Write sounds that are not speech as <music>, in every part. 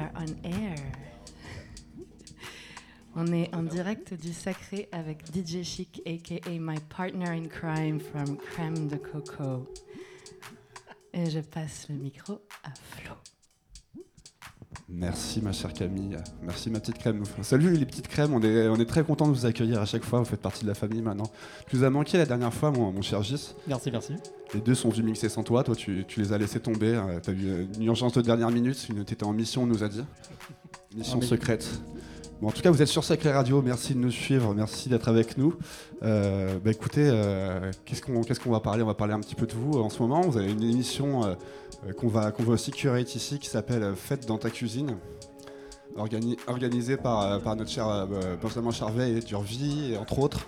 Are on air. On est en direct du sacré avec DJ Chic, aka my partner in crime from Crème de Coco. Et je passe le micro. Merci ma chère Camille, merci ma petite crème. Salut les petites crèmes, on est, on est très content de vous accueillir à chaque fois, vous faites partie de la famille maintenant. Tu nous as manqué la dernière fois mon, mon cher Gis. Merci, merci. Les deux sont venus mixer sans toi, toi tu, tu les as laissés tomber, euh, t'as eu une urgence de dernière minute, une t'étais en mission on nous a dit. Mission secrète. En tout cas, vous êtes sur Sacré Radio. Merci de nous suivre. Merci d'être avec nous. Euh, bah, écoutez, euh, qu'est-ce qu'on va parler? On va parler un petit peu de vous. En ce moment, vous avez une émission euh, euh, qu'on va, aussi curate ici qui s'appelle euh, Fête dans ta cuisine. Organi- organisée par, euh, notre cher euh, Benjamin Charvet et Durvie, entre autres.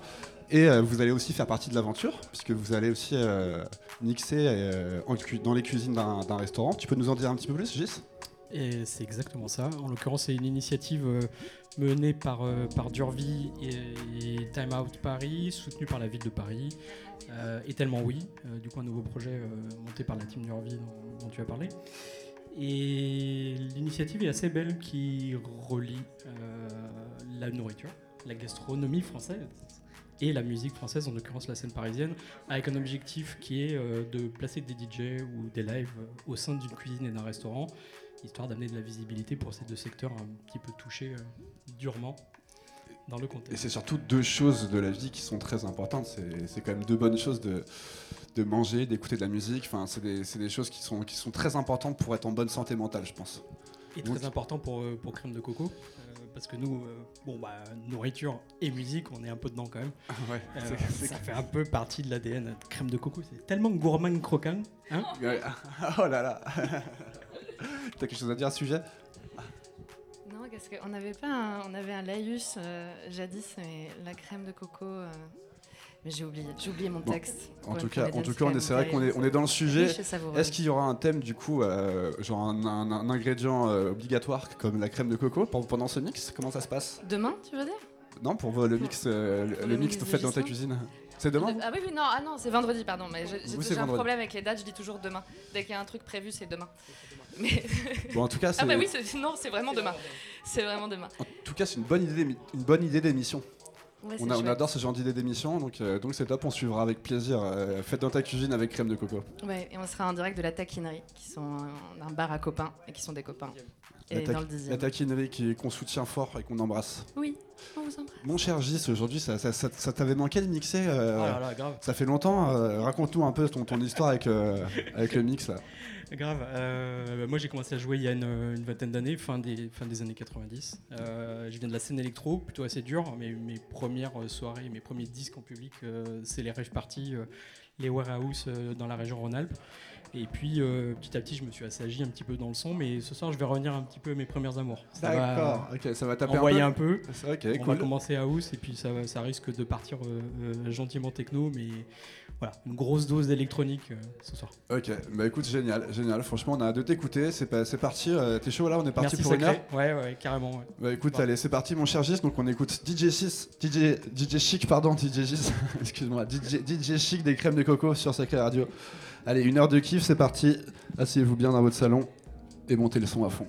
Et euh, vous allez aussi faire partie de l'aventure, puisque vous allez aussi euh, euh, cu- dans les cuisines d'un restaurant. Tu peux nous en dire un petit peu plus, Gis? Et c'est exactement ça. En l'occurrence, c'est une initiative euh, menée par, euh, par Durvie et, Time Out Paris, soutenue par la ville de Paris. euh, et tellement oui, du coup un nouveau projet monté par la team Durvie dont, dont tu as parlé. Et l'initiative est assez belle qui relie la nourriture, la gastronomie française et la musique française, en l'occurrence la scène parisienne, avec un objectif qui est de placer des DJ ou des lives au sein d'une cuisine et d'un restaurant, histoire d'amener de la visibilité pour ces deux secteurs un petit peu touchés euh, durement dans le Et contexte. c'est surtout deux choses de la vie qui sont très importantes. C'est quand même deux bonnes choses de, de manger, d'écouter de la musique. Enfin, c'est des, des choses qui sont, qui sont très importantes pour être en bonne santé mentale, je pense. Et très important pour, euh, pour Crème de Coco, euh, parce que nous, euh, bon, bah, nourriture et musique, on est un peu dedans quand même. Ouais, Euh, ça fait un peu partie de l'ADN de Crème de Coco. C'est tellement gourmand croquant. Hein. <laughs> Oh là là <laughs> <laughs> T'as quelque chose à dire à ce sujet Non, qu'est-ce que on n'avait pas un, on avait un laïus euh, jadis, mais la crème de coco. euh, mais j'ai oublié, j'ai oublié mon Bon, texte. En tout cas, en comédienne, tout c'est cas, on est, c'est vrai qu'on est, on est dans le sujet. Est-ce qu'il y aura un thème du coup, euh, genre un, un- un ingrédient obligatoire comme la crème de coco pendant ce mix? Comment ça se passe? Demain, tu veux dire? Non, pour le mix, euh, le, mix mix fait dans ta cuisine. C'est demain Ah oui, oui, non, ah non, c'est vendredi, pardon. Mais j'ai un problème avec les dates, je dis toujours demain. Dès qu'il y a un truc prévu, c'est demain. Mais Bon, en tout cas, <laughs> c'est ah bah oui, non, c'est vraiment demain. C'est vraiment demain. en tout cas, c'est une bonne idée, d'émi- une bonne idée d'émission. Ouais, On, a- on chouette. adore ce genre d'idée d'émission, donc euh, donc c'est top. On suivra avec plaisir. euh, Faites dans ta cuisine avec crème de coco. Ouais, et on sera en direct de la taquinerie, qui sont un, un bar à copains et qui sont des copains. La, Et ta- dans le la dixième. taquinerie qui- qu'on soutient fort et qu'on embrasse. Oui, on vous embrasse. Mon cher Gis, aujourd'hui, ça, ça- ça- ça t'avait manqué de mixer euh, Oh là là, grave. Ça fait longtemps. euh, Raconte-nous un peu ton, ton histoire avec, euh, avec le mix là. Grave. Euh, bah, moi, j'ai commencé à jouer il y a une, une vingtaine d'années, fin des, fin des années 90. Euh, je viens de la scène électro, plutôt assez dur. Mais mes premières euh, soirées, mes premiers disques en public, euh, c'est les rave parties, euh, les warehouse euh, dans la région Rhône-Alpes. Et puis, euh, petit à petit, je me suis assagi un petit peu dans le son. Mais ce soir, je vais revenir un petit peu à mes premières amours. Va Ok, ça va taper envoyer un un peu. peu. C'est ok, On cool. va commencer à house et puis ça, risque de partir euh, euh, gentiment techno, mais voilà, une grosse dose d'électronique euh, ce soir. Ok, bah écoute, génial, génial. Franchement, on a hâte de t'écouter. C'est parti. euh, T'es chaud là? On est parti Merci pour une heure? Sacré. Ouais, ouais, carrément. ouais. Bah écoute, allez, c'est parti, mon cher Gis. Donc on écoute DJ 6, DJ, DJ Chic, pardon, DJ Gis. <laughs> Excuse-moi, DJ, DJ Chic des crèmes de coco sur Sacré Radio. Allez, une heure de kiff, c'est parti. Asseyez-vous bien dans votre salon et montez le son à fond.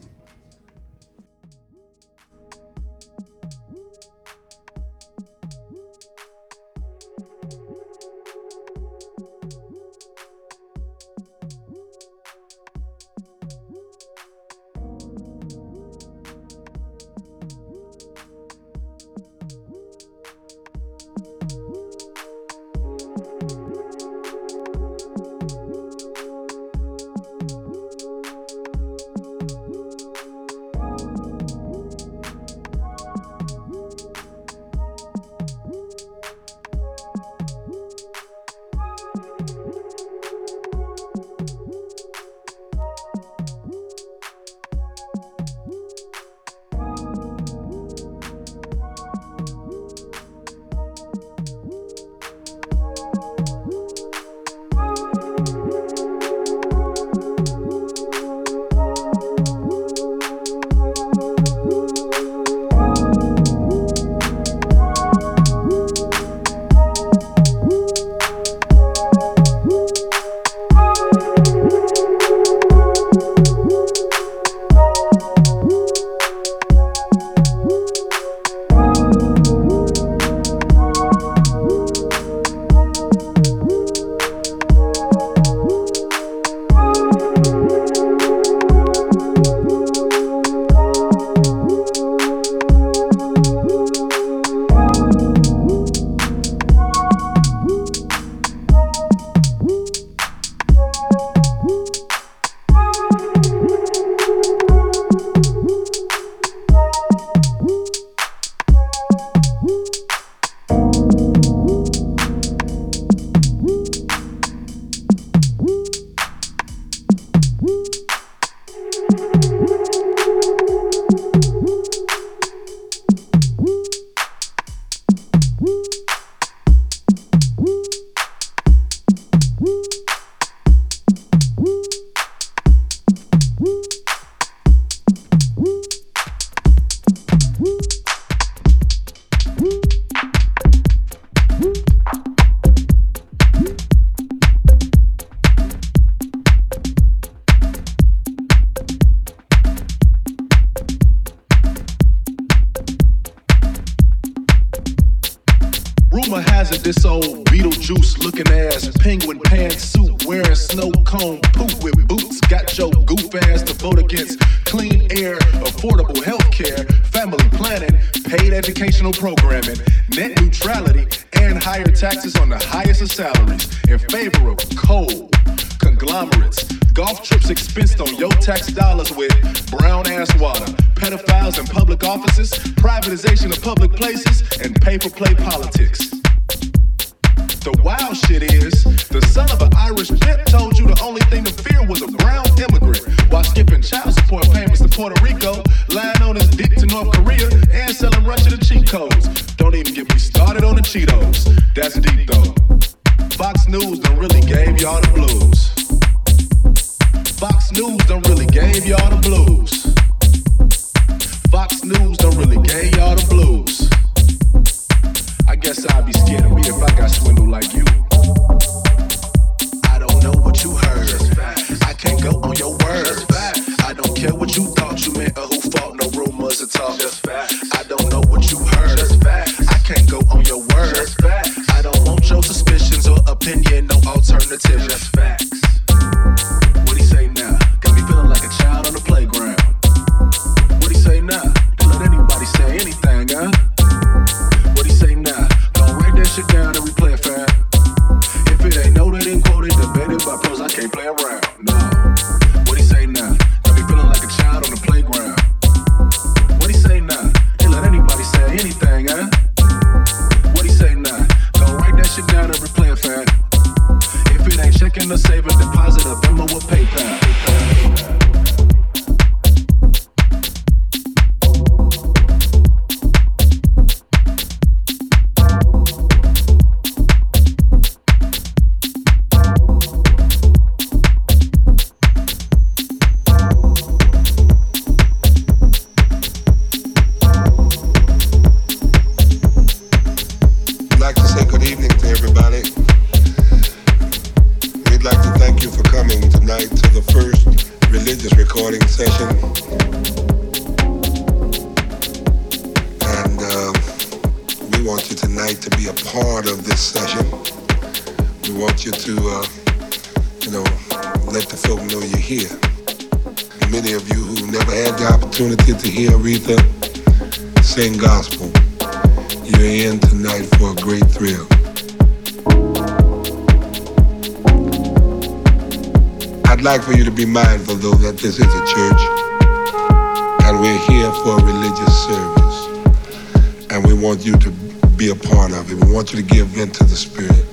want you to be a part of it. We want you to give vent to the Spirit.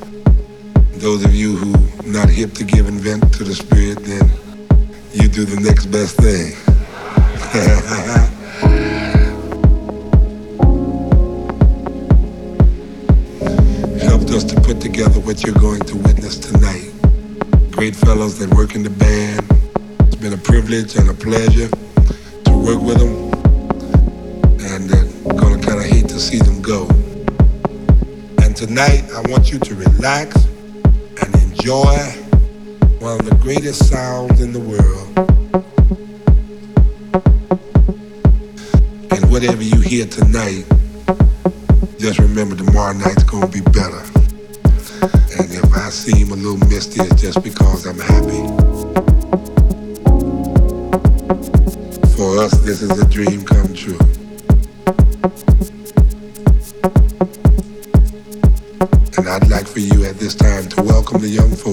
Those of you who not hip to giving vent to the Spirit, then you do the next best thing. <laughs> Helped us to put together what you're going to witness tonight. Great fellows that work in the band. It's been a privilege and a pleasure to work with them see them go. And tonight, I want you to relax and enjoy one of the greatest sounds in the world. And whatever you hear tonight, just remember tomorrow night's gonna be better. And if I seem a little misty, it's just because I'm happy. For us, this is a dream come true. young folks.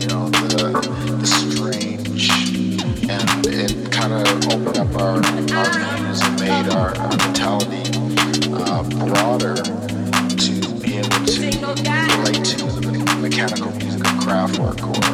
you know the, the strange and it kind of opened up our, our views and made our, our mentality uh, broader to be able to relate to the mechanical music of craft work or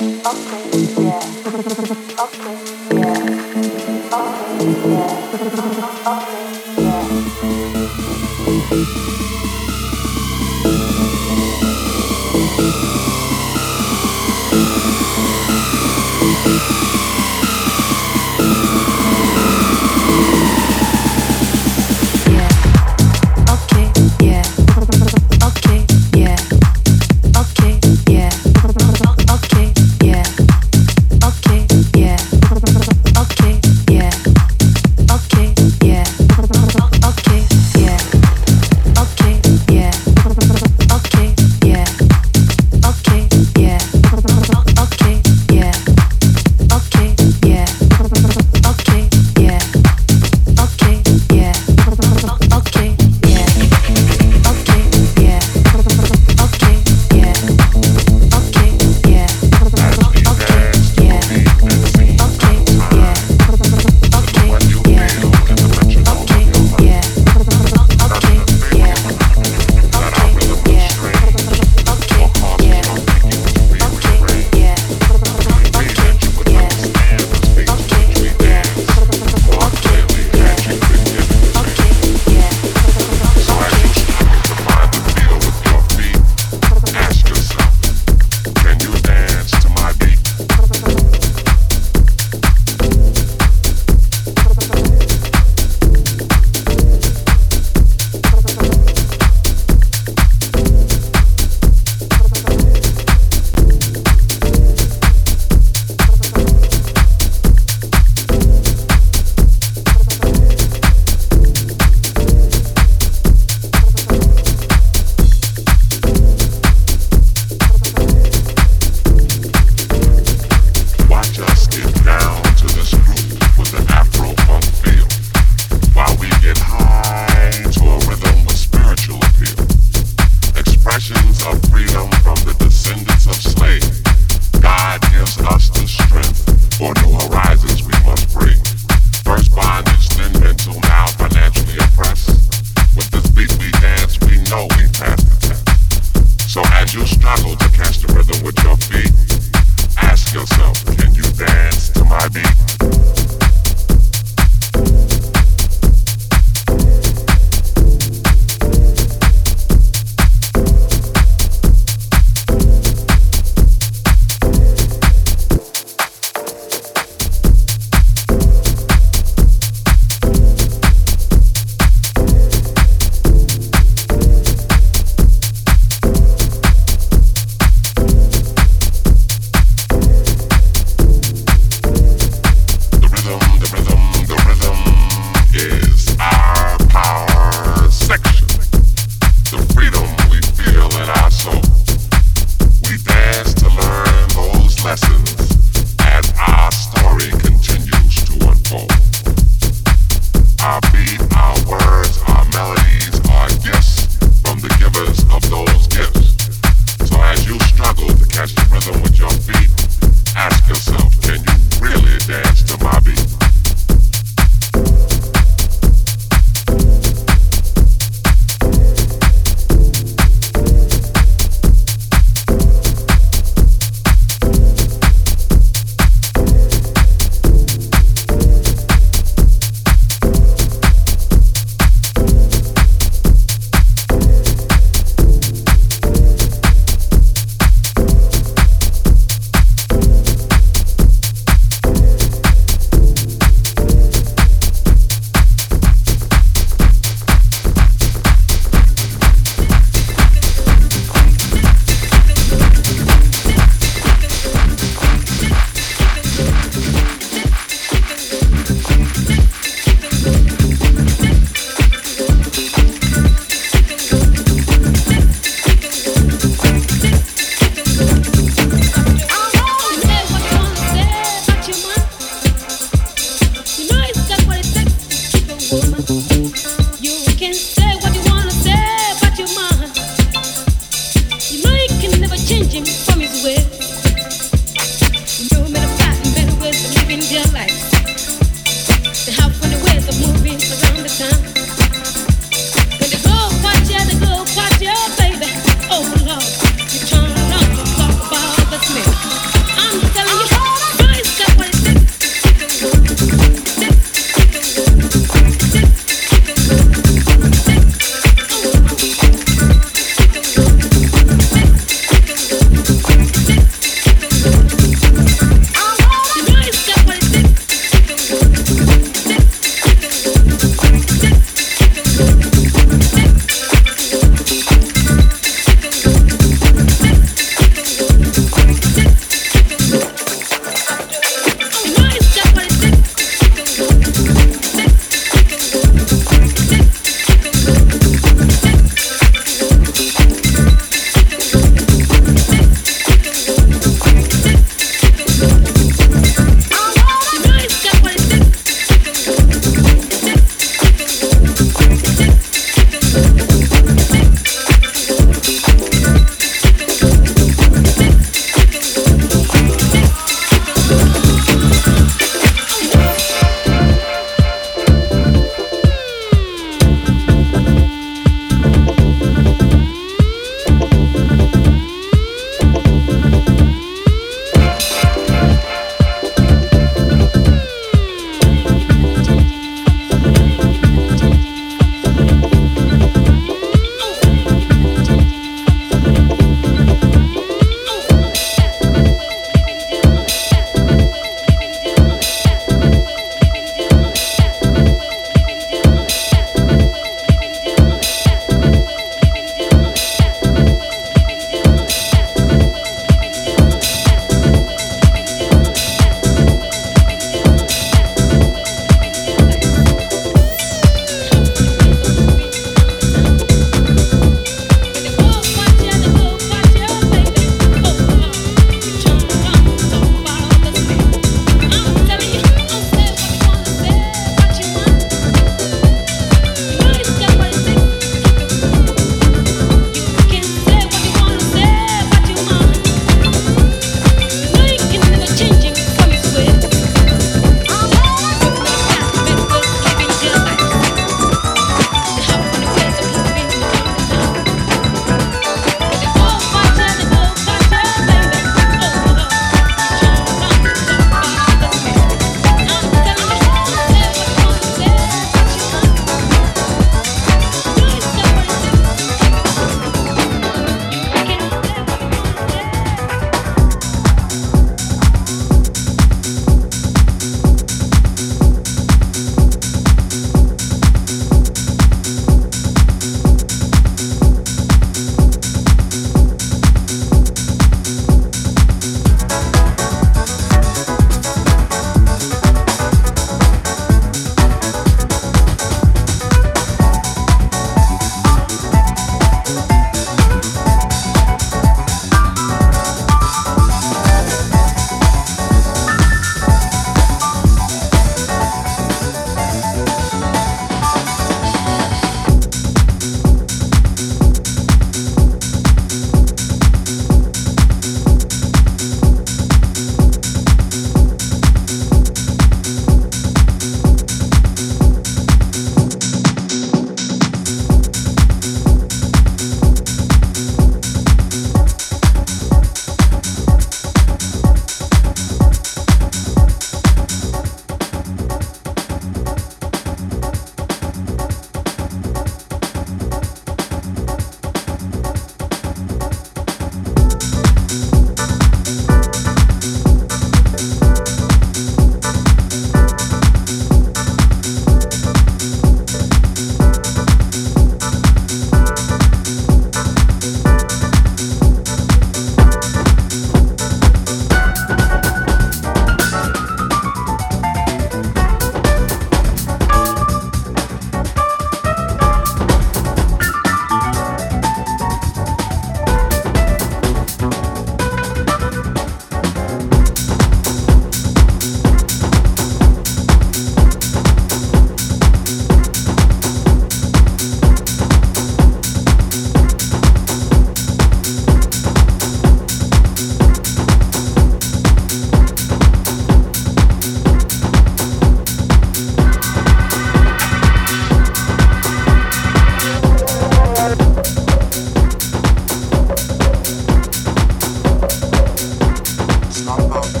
Bam, bam.